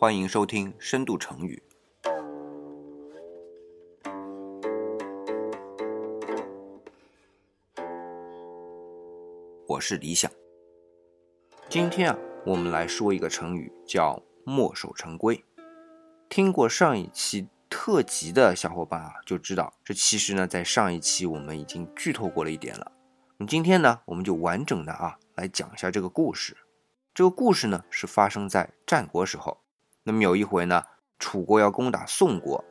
欢迎收听深度成语。我是李想。今天啊，我们来说一个成语，叫墨守成规。听过上一期特辑的小伙伴啊，就知道这其实呢，在上一期我们已经剧透过了一点了。那么今天呢，我们就完整的啊来讲一下这个故事。这个故事呢，是发生在战国时候。那么有一回呢，楚国要攻打宋国，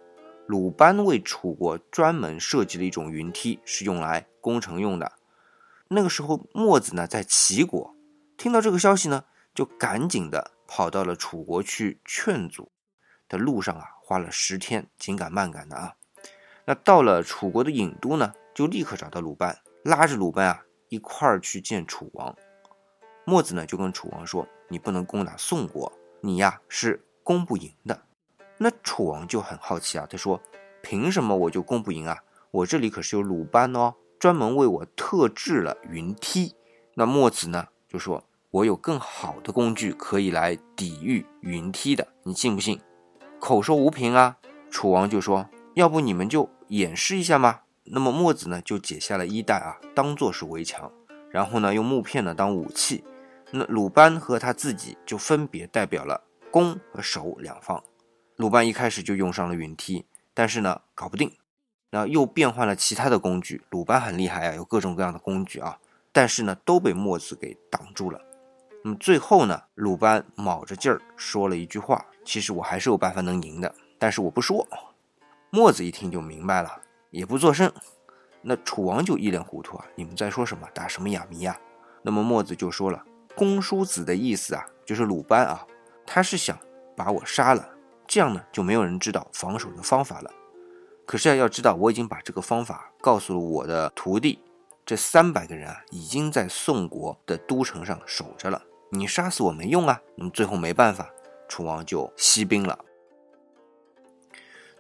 鲁班为楚国专门设计了一种云梯，是用来攻城用的。那个时候，墨子呢在齐国，听到这个消息呢，就赶紧的跑到了楚国去劝阻。的路上啊，花了十天，紧赶慢赶的啊。那到了楚国的郢都呢，就立刻找到鲁班，拉着鲁班啊一块儿去见楚王。墨子呢就跟楚王说：“你不能攻打宋国，你呀是。”攻不赢的，那楚王就很好奇啊。他说：“凭什么我就攻不赢啊？我这里可是有鲁班哦，专门为我特制了云梯。”那墨子呢就说：“我有更好的工具可以来抵御云梯的，你信不信？”口说无凭啊。楚王就说：“要不你们就演示一下吗？”那么墨子呢就解下了衣带啊，当做是围墙，然后呢用木片呢当武器。那鲁班和他自己就分别代表了。攻和守两方，鲁班一开始就用上了云梯，但是呢搞不定，然后又变换了其他的工具。鲁班很厉害啊，有各种各样的工具啊，但是呢都被墨子给挡住了。那么最后呢，鲁班卯着劲儿说了一句话：“其实我还是有办法能赢的，但是我不说。”墨子一听就明白了，也不作声。那楚王就一脸糊涂啊，你们在说什么？打什么哑谜呀？那么墨子就说了：“公叔子的意思啊，就是鲁班啊。”他是想把我杀了，这样呢就没有人知道防守的方法了。可是啊，要知道我已经把这个方法告诉了我的徒弟，这三百个人啊已经在宋国的都城上守着了。你杀死我没用啊。那么最后没办法，楚王就息兵了。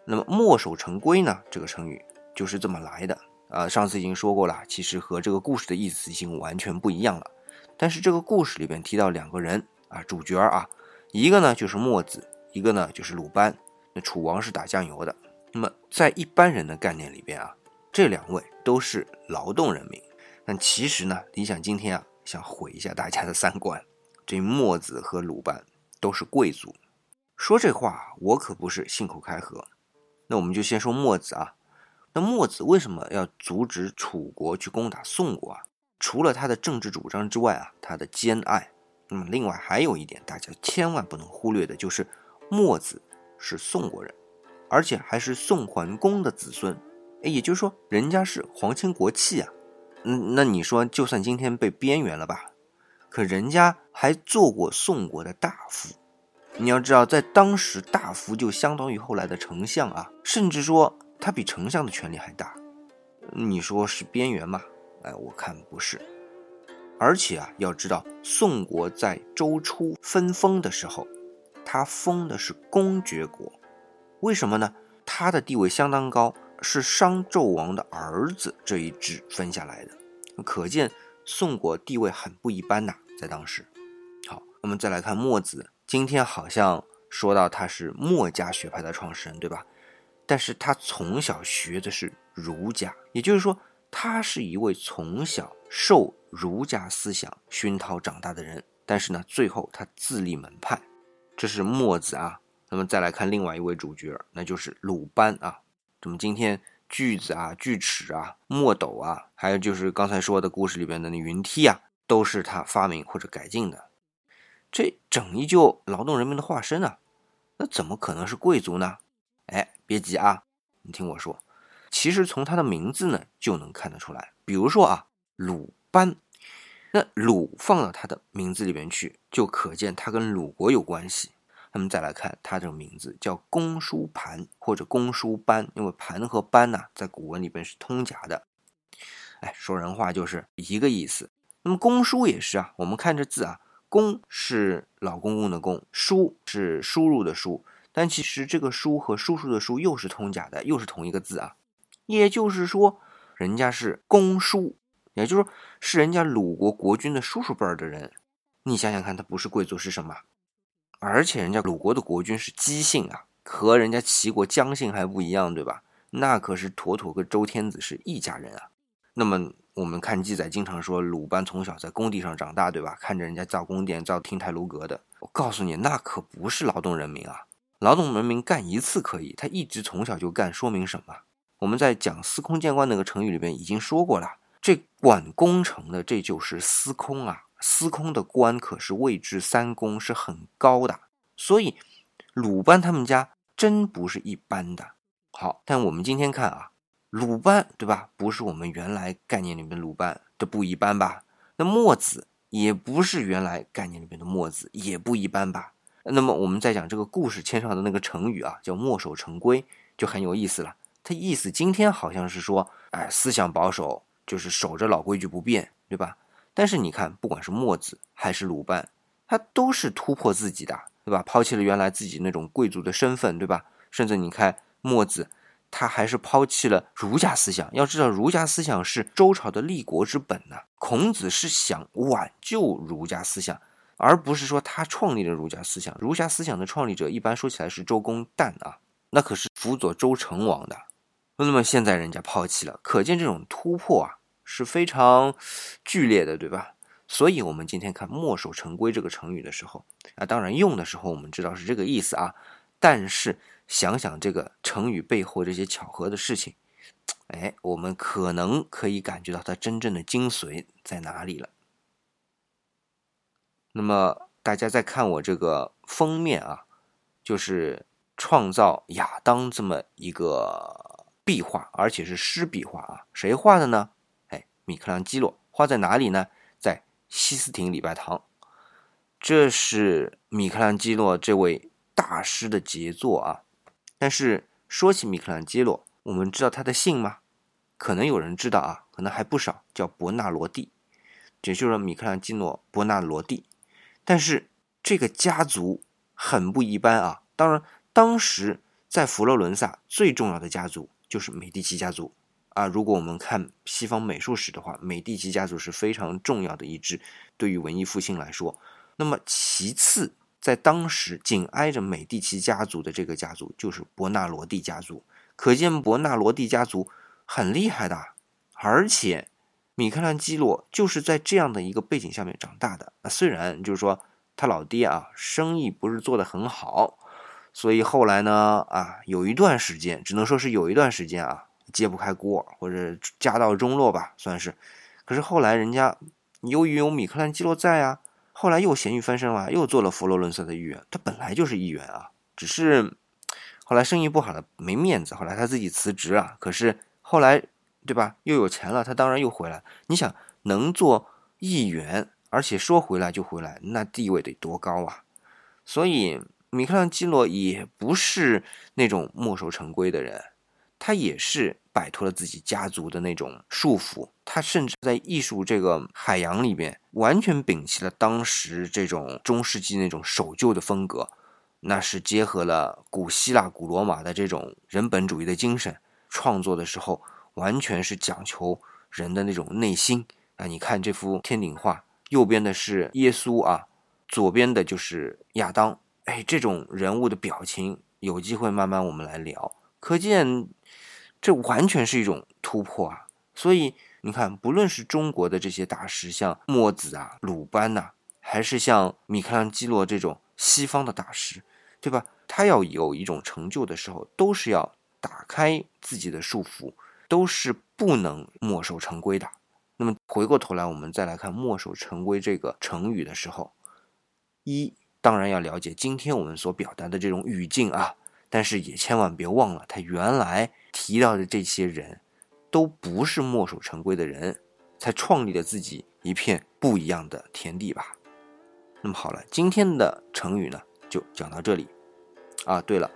那么墨守成规呢？这个成语就是这么来的啊。上次已经说过了，其实和这个故事的意思已经完全不一样了。但是这个故事里边提到两个人啊，主角啊。一个呢就是墨子，一个呢就是鲁班。那楚王是打酱油的。那么在一般人的概念里边啊，这两位都是劳动人民。但其实呢，李想今天啊想毁一下大家的三观。这墨子和鲁班都是贵族。说这话我可不是信口开河。那我们就先说墨子啊。那墨子为什么要阻止楚国去攻打宋国啊？除了他的政治主张之外啊，他的兼爱。那么，另外还有一点，大家千万不能忽略的，就是墨子是宋国人，而且还是宋桓公的子孙。哎，也就是说，人家是皇亲国戚啊。嗯，那你说，就算今天被边缘了吧，可人家还做过宋国的大夫。你要知道，在当时，大夫就相当于后来的丞相啊，甚至说他比丞相的权力还大。你说是边缘吗？哎，我看不是。而且啊，要知道宋国在周初分封的时候，他封的是公爵国，为什么呢？他的地位相当高，是商纣王的儿子这一支分下来的，可见宋国地位很不一般呐，在当时。好，我们再来看墨子，今天好像说到他是墨家学派的创始人，对吧？但是他从小学的是儒家，也就是说，他是一位从小受。儒家思想熏陶长大的人，但是呢，最后他自立门派，这是墨子啊。那么再来看另外一位主角，那就是鲁班啊。那么今天锯子啊、锯齿啊、墨斗啊，还有就是刚才说的故事里边的那云梯啊，都是他发明或者改进的。这整一就劳动人民的化身啊，那怎么可能是贵族呢？哎，别急啊，你听我说，其实从他的名字呢就能看得出来。比如说啊，鲁。班，那鲁放到他的名字里面去，就可见他跟鲁国有关系。那么再来看他这个名字叫公叔盘或者公叔班，因为盘和班呐在古文里边是通假的。哎，说人话就是一个意思。那么公叔也是啊，我们看这字啊，公是老公公的公，叔是输入的输，但其实这个叔和叔叔的叔又是通假的，又是同一个字啊。也就是说，人家是公叔。也就是说，是人家鲁国国君的叔叔辈儿的人，你想想看，他不是贵族是什么？而且人家鲁国的国君是姬姓啊，和人家齐国姜姓还不一样，对吧？那可是妥妥跟周天子是一家人啊。那么我们看记载，经常说鲁班从小在工地上长大，对吧？看着人家造宫殿、造亭台楼阁的。我告诉你，那可不是劳动人民啊！劳动人民干一次可以，他一直从小就干，说明什么？我们在讲司空见惯那个成语里边已经说过了，这管工程的这就是司空啊。司空的官可是位至三公，是很高的。所以鲁班他们家真不是一般的。好，但我们今天看啊，鲁班对吧？不是我们原来概念里面的鲁班，这不一般吧？那墨子也不是原来概念里面的墨子，也不一般吧？那么我们再讲这个故事牵上的那个成语啊，叫墨守成规，就很有意思了。它意思今天好像是说，哎，思想保守，就是守着老规矩不变，对吧？但是你看，不管是墨子还是鲁班，他都是突破自己的，对吧？抛弃了原来自己那种贵族的身份，对吧？甚至你看墨子，他还是抛弃了儒家思想。要知道，儒家思想是周朝的立国之本呐。孔子是想挽救儒家思想，而不是说他创立了儒家思想。儒家思想的创立者一般说起来是周公旦啊，那可是辅佐周成王的。那么现在人家抛弃了，可见这种突破啊。是非常剧烈的，对吧？所以，我们今天看“墨守成规”这个成语的时候，啊，当然用的时候我们知道是这个意思啊。但是想想这个成语背后这些巧合的事情，哎，我们可能可以感觉到它真正的精髓在哪里了。那么，大家再看我这个封面啊，就是创造亚当这么一个壁画，而且是湿壁画啊，谁画的呢？米开朗基罗画在哪里呢？在西斯廷礼拜堂。这是米开朗基罗这位大师的杰作啊！但是说起米开朗基罗，我们知道他的姓吗？可能有人知道啊，可能还不少，叫伯纳罗蒂，也就是米开朗基罗伯纳罗蒂。但是这个家族很不一般啊！当然，当时在佛罗伦萨最重要的家族就是美第奇家族。啊，如果我们看西方美术史的话，美第奇家族是非常重要的一支，对于文艺复兴来说。那么其次，在当时紧挨着美第奇家族的这个家族就是伯纳罗蒂家族，可见伯纳罗蒂家族很厉害的。而且米开朗基罗就是在这样的一个背景下面长大的。啊虽然就是说他老爹啊生意不是做得很好，所以后来呢啊有一段时间，只能说是有一段时间啊。揭不开锅，或者家道中落吧，算是。可是后来人家由于有米开朗基罗在啊，后来又咸鱼翻身了，又做了佛罗伦萨的议员。他本来就是议员啊，只是后来生意不好了，没面子，后来他自己辞职啊。可是后来，对吧？又有钱了，他当然又回来。你想，能做议员，而且说回来就回来，那地位得多高啊！所以米开朗基罗也不是那种墨守成规的人。他也是摆脱了自己家族的那种束缚，他甚至在艺术这个海洋里边，完全摒弃了当时这种中世纪那种守旧的风格，那是结合了古希腊、古罗马的这种人本主义的精神，创作的时候完全是讲求人的那种内心啊！你看这幅天顶画，右边的是耶稣啊，左边的就是亚当，哎，这种人物的表情，有机会慢慢我们来聊。可见，这完全是一种突破啊！所以你看，不论是中国的这些大师，像墨子啊、鲁班呐，还是像米开朗基罗这种西方的大师，对吧？他要有一种成就的时候，都是要打开自己的束缚，都是不能墨守成规的。那么回过头来，我们再来看“墨守成规”这个成语的时候，一当然要了解今天我们所表达的这种语境啊。但是也千万别忘了，他原来提到的这些人，都不是墨守成规的人，才创立了自己一片不一样的天地吧。那么好了，今天的成语呢，就讲到这里。啊，对了，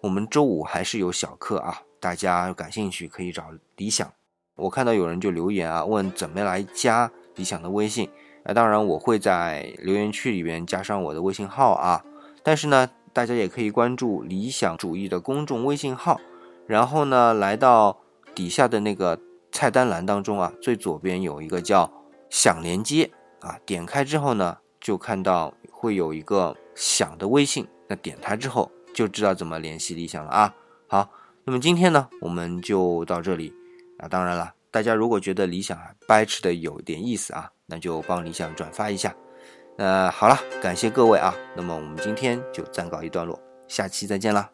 我们周五还是有小课啊，大家感兴趣可以找李想。我看到有人就留言啊，问怎么来加李想的微信。啊，当然我会在留言区里边加上我的微信号啊，但是呢。大家也可以关注理想主义的公众微信号，然后呢，来到底下的那个菜单栏当中啊，最左边有一个叫想连接，啊，点开之后呢，就看到会有一个想的微信，那点开之后就知道怎么联系理想了啊。好，那么今天呢，我们就到这里，啊，当然了，大家如果觉得理想啊，掰扯的有点意思啊，那就帮理想转发一下。呃，好了，感谢各位啊，那么我们今天就暂告一段落，下期再见了。